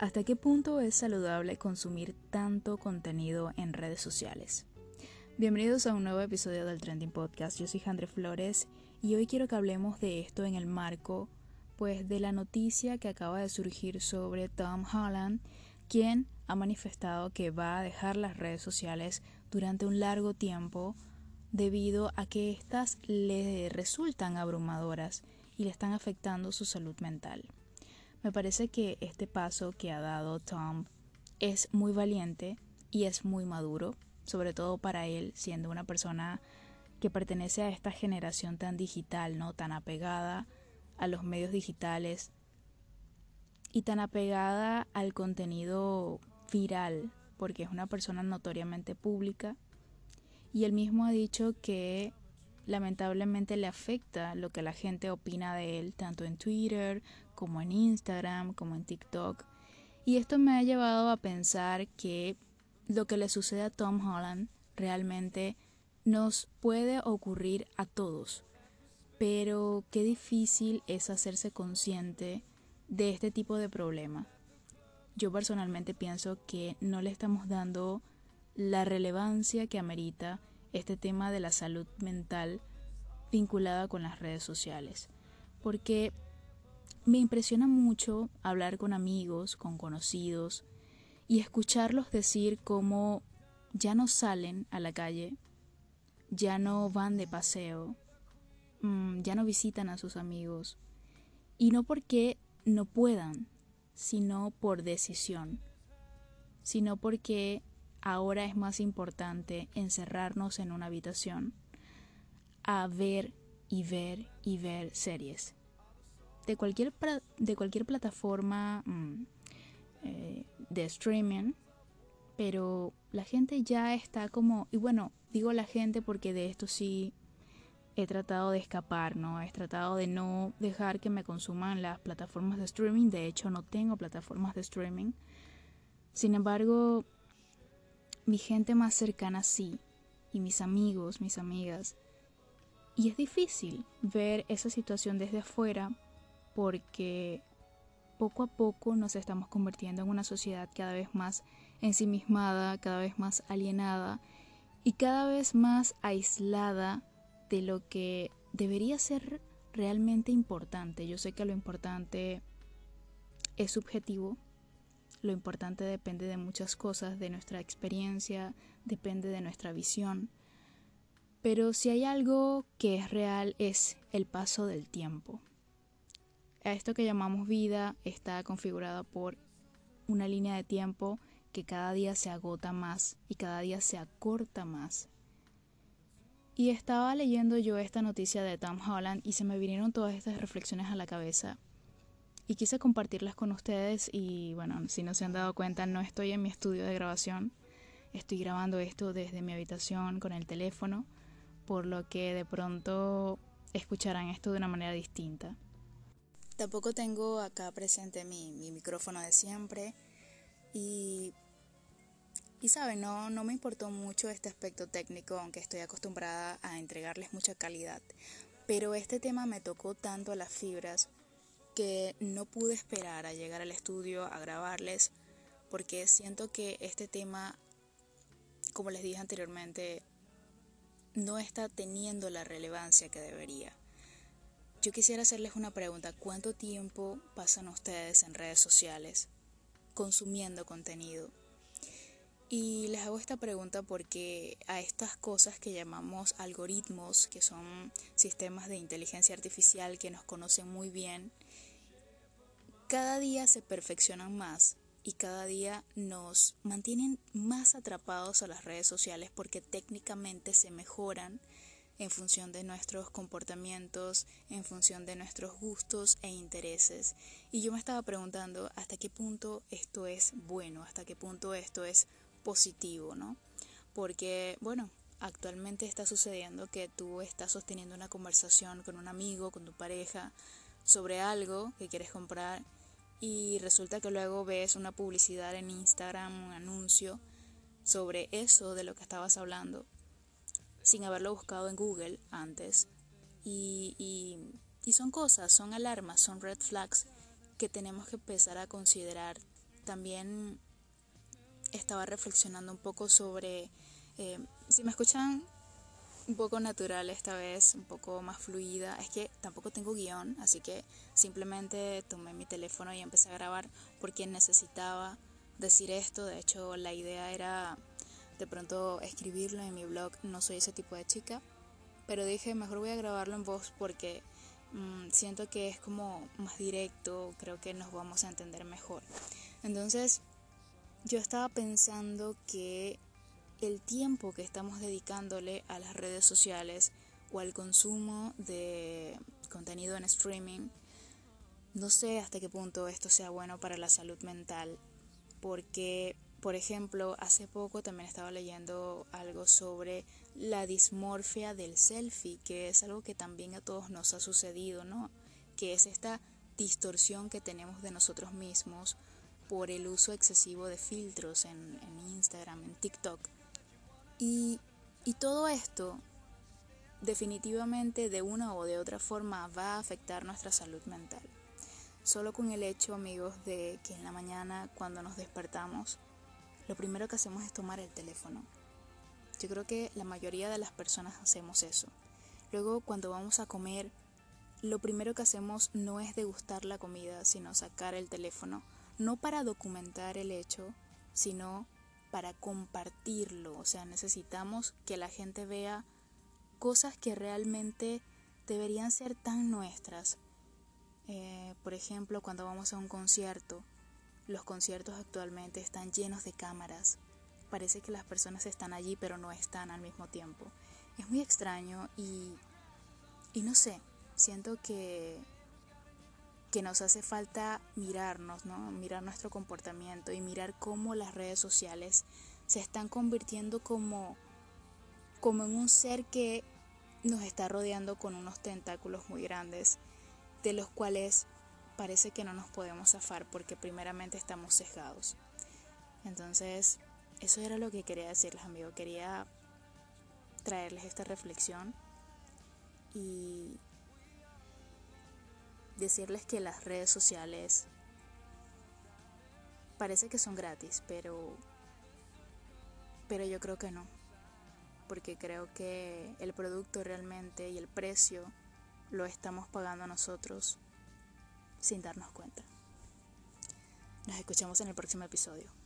¿Hasta qué punto es saludable consumir tanto contenido en redes sociales? Bienvenidos a un nuevo episodio del Trending Podcast. Yo soy Jandre Flores y hoy quiero que hablemos de esto en el marco pues de la noticia que acaba de surgir sobre Tom Holland, quien ha manifestado que va a dejar las redes sociales durante un largo tiempo debido a que éstas le resultan abrumadoras y le están afectando su salud mental. Me parece que este paso que ha dado Tom es muy valiente y es muy maduro, sobre todo para él, siendo una persona que pertenece a esta generación tan digital, ¿no? Tan apegada a los medios digitales y tan apegada al contenido viral, porque es una persona notoriamente pública. Y él mismo ha dicho que lamentablemente le afecta lo que la gente opina de él, tanto en Twitter como en Instagram, como en TikTok. Y esto me ha llevado a pensar que lo que le sucede a Tom Holland realmente nos puede ocurrir a todos. Pero qué difícil es hacerse consciente de este tipo de problema. Yo personalmente pienso que no le estamos dando la relevancia que amerita este tema de la salud mental vinculada con las redes sociales. Porque me impresiona mucho hablar con amigos, con conocidos, y escucharlos decir cómo ya no salen a la calle, ya no van de paseo, mm, ya no visitan a sus amigos. Y no porque no puedan, sino por decisión, sino porque ahora es más importante encerrarnos en una habitación a ver y ver y ver series. De cualquier, de cualquier plataforma mm, eh, de streaming, pero la gente ya está como, y bueno, digo la gente porque de esto sí he tratado de escapar, ¿no? He tratado de no dejar que me consuman las plataformas de streaming, de hecho no tengo plataformas de streaming. Sin embargo, mi gente más cercana sí, y mis amigos, mis amigas, y es difícil ver esa situación desde afuera porque poco a poco nos estamos convirtiendo en una sociedad cada vez más ensimismada, cada vez más alienada y cada vez más aislada de lo que debería ser realmente importante. Yo sé que lo importante es subjetivo, lo importante depende de muchas cosas, de nuestra experiencia, depende de nuestra visión, pero si hay algo que es real es el paso del tiempo. Esto que llamamos vida está configurada por una línea de tiempo que cada día se agota más y cada día se acorta más. Y estaba leyendo yo esta noticia de Tom Holland y se me vinieron todas estas reflexiones a la cabeza. Y quise compartirlas con ustedes y bueno, si no se han dado cuenta, no estoy en mi estudio de grabación. Estoy grabando esto desde mi habitación con el teléfono por lo que de pronto escucharán esto de una manera distinta. Tampoco tengo acá presente mi, micrófono de siempre y, y no, no me importó mucho este aspecto técnico, aunque estoy acostumbrada a entregarles mucha calidad. Pero este tema me tocó tanto a las fibras que no pude esperar a llegar al estudio a grabarles porque siento que este tema, como les dije anteriormente, no está teniendo la relevancia que debería. Yo quisiera hacerles una pregunta. ¿Cuánto tiempo pasan ustedes en redes sociales consumiendo contenido? Y les hago esta pregunta porque a estas cosas que llamamos algoritmos, que son sistemas de inteligencia artificial que nos conocen muy bien, cada día se perfeccionan más y cada día nos mantienen más atrapados a las redes sociales porque técnicamente se mejoran en función de nuestros comportamientos, en función de nuestros gustos e intereses. Y yo me estaba preguntando hasta qué punto esto es bueno, hasta qué punto esto es positivo, ¿no? Porque, bueno, actualmente está sucediendo que tú estás sosteniendo una conversación con un amigo, con tu pareja, sobre algo que quieres comprar y resulta que luego ves una publicidad en Instagram, un anuncio sobre eso de lo que estabas hablando, sin haberlo buscado en Google antes. Y, son cosas, son alarmas, son red flags que tenemos que empezar a considerar también estaba reflexionando un poco sobre, eh, si me escuchan un poco natural esta vez, un poco más fluida, es que tampoco tengo guion, así que simplemente tomé mi teléfono y empecé a grabar porque necesitaba decir esto, de hecho la idea era de pronto escribirlo en mi blog, no soy ese tipo de chica, pero dije mejor voy a grabarlo en voz porque mm, siento que es como más directo, creo que nos vamos a entender mejor. Entonces, yo estaba pensando que el tiempo que estamos dedicándole a las redes sociales o al consumo de contenido en streaming, no sé hasta qué punto esto sea bueno para la salud mental, porque, por ejemplo, hace poco también estaba leyendo algo sobre la dismorfia del selfie, que es algo que también a todos nos ha sucedido, ¿no? Que es esta distorsión que tenemos de nosotros mismos por el uso excesivo de filtros en, Instagram, en TikTok. Y, y todo esto definitivamente de una o de otra forma va a afectar nuestra salud mental. Solo con el hecho, amigos, de que en la mañana cuando nos despertamos, lo primero que hacemos es tomar el teléfono. Yo creo que la mayoría de las personas hacemos eso. Luego cuando vamos a comer, lo primero que hacemos no es degustar la comida, sino sacar el teléfono no para documentar el hecho, sino para compartirlo. O sea, necesitamos que la gente vea cosas que realmente deberían ser tan nuestras. Eh, por ejemplo, cuando vamos a un concierto, los conciertos actualmente están llenos de cámaras. Parece que las personas están allí, pero no están al mismo tiempo. Es muy extraño y, y no sé, siento que que nos hace falta mirarnos, ¿no? Mirar nuestro comportamiento y mirar cómo las redes sociales se están convirtiendo como, como en un ser que nos está rodeando con unos tentáculos muy grandes, de los cuales parece que no nos podemos zafar porque primeramente estamos sesgados. Entonces, eso era lo que quería decirles, amigos. Quería traerles esta reflexión y decirles que las redes sociales parece que son gratis, pero pero yo creo que no. Porque creo que el producto realmente y el precio lo estamos pagando nosotros sin darnos cuenta. Nos escuchamos en el próximo episodio.